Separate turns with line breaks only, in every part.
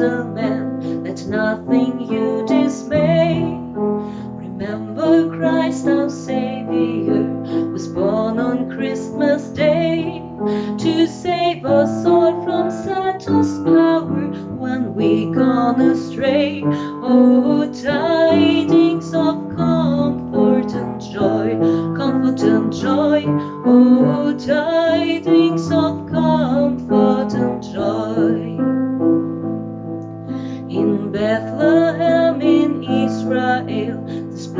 let nothing you dismay. Remember Christ our Savior was born on Christmas Day to save us all from Satan's power when we gone astray. Oh, tidings of comfort and joy, comfort and joy. Oh, tidings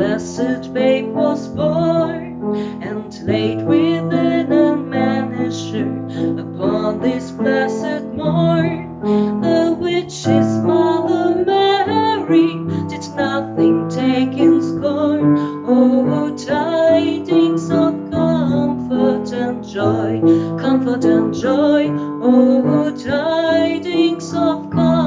blessed babe was born and laid within a manger upon this blessed morn. The witch's mother Mary did nothing take in scorn. Oh, tidings of comfort and joy, comfort and joy. Oh, tidings of comfort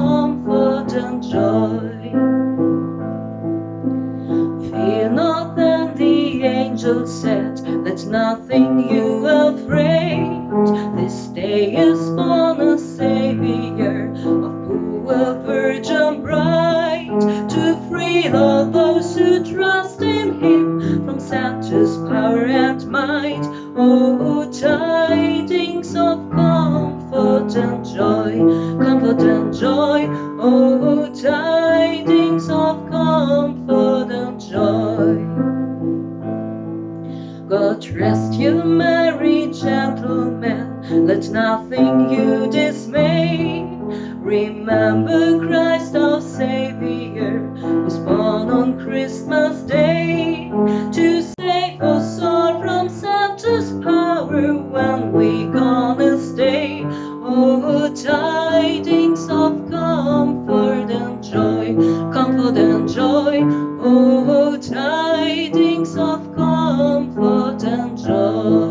angel said, let nothing you afraid. This day is born a Savior of poor virgin bride to free all those who trust in Him from Satan's power and might. Oh, tidings of comfort and joy, Rest you merry gentlemen, let nothing you dismay. Remember Christ our Savior was born on Christmas Day to save us all from Satan's power when we gonna stay. Oh, tidings of comfort and joy, comfort and joy. Oh, tidings of 这